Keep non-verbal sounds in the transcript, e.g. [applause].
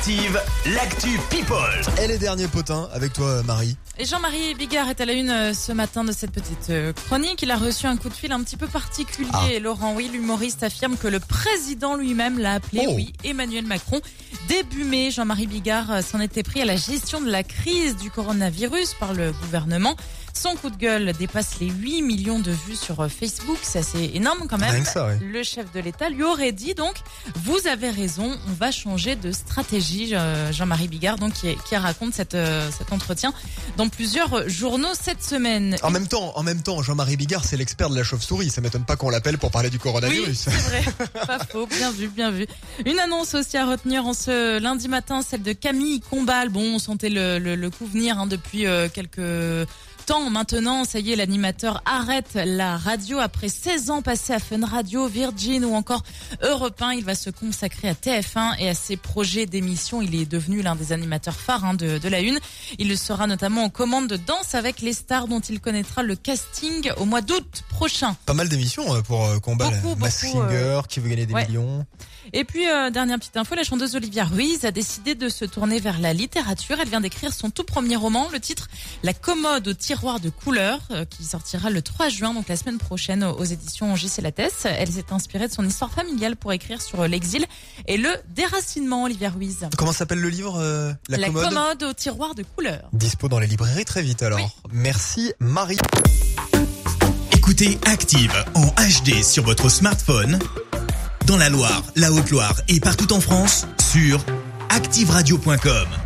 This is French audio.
Active, l'actu People. Et les derniers potins avec toi, Marie. Et Jean-Marie Bigard est à la une euh, ce matin de cette petite euh, chronique. Il a reçu un coup de fil un petit peu particulier. Ah. Laurent, oui, l'humoriste affirme que le président lui-même l'a appelé, Oh. oui, Emmanuel Macron. Début mai, Jean-Marie Bigard euh, s'en était pris à la gestion de la crise du coronavirus par le gouvernement. Son coup de gueule dépasse les 8 millions de vues sur euh, Facebook. C'est assez énorme quand même. Rien que ça, ouais. Le chef de l'État lui aurait dit donc, vous avez raison, on va changer de stratégie. Euh, Jean-Marie Bigard, donc, qui, qui raconte cette, euh, cet entretien dans plusieurs journaux cette semaine. En même temps, en même temps, Jean-Marie Bigard, c'est l'expert de la chauve-souris. Ça m'étonne pas qu'on l'appelle pour parler du Oui, coronavirus. c'est vrai. [laughs] Pas faux. Bien vu, bien vu. Une annonce aussi à retenir en ce lundi matin, celle de Camille Combal. Bon, on sentait le, le, le coup venir hein, depuis euh, quelques temps maintenant. Ça y est, l'animateur arrête la radio après 16 ans passés à Fun Radio, Virgin ou encore Europe 1. Il va se consacrer à TF1 et à ses projets d'émission. Il est devenu l'un des animateurs phares hein, de, de la Une. Il sera notamment en commande de Danse avec les stars dont il connaîtra le casting au mois d'août prochain. Pas mal d'émissions euh, pour euh, combat. Beaucoup, Mass beaucoup, Singer, qui veut gagner des ouais. millions. Et puis, euh, dernière petite info, la chanteuse Olivia Ruiz a décidé de se tourner vers la littérature. Elle vient d'écrire son tout premier roman, le titre La commode au tiroir de couleurs, euh, qui sortira le 3 juin, donc la semaine prochaine, aux éditions J.C. Lattès. Elle s'est inspirée de son histoire familiale pour écrire sur euh, l'exil et le déracinement, Olivia Ruiz. Comment s'appelle le livre euh, La, commode au tiroir de couleurs. Dispo dans les librairies très vite alors. Merci Marie. Écoutez Active en HD sur votre smartphone, dans la Loire, la Haute-Loire et partout en France, sur activeradio.com.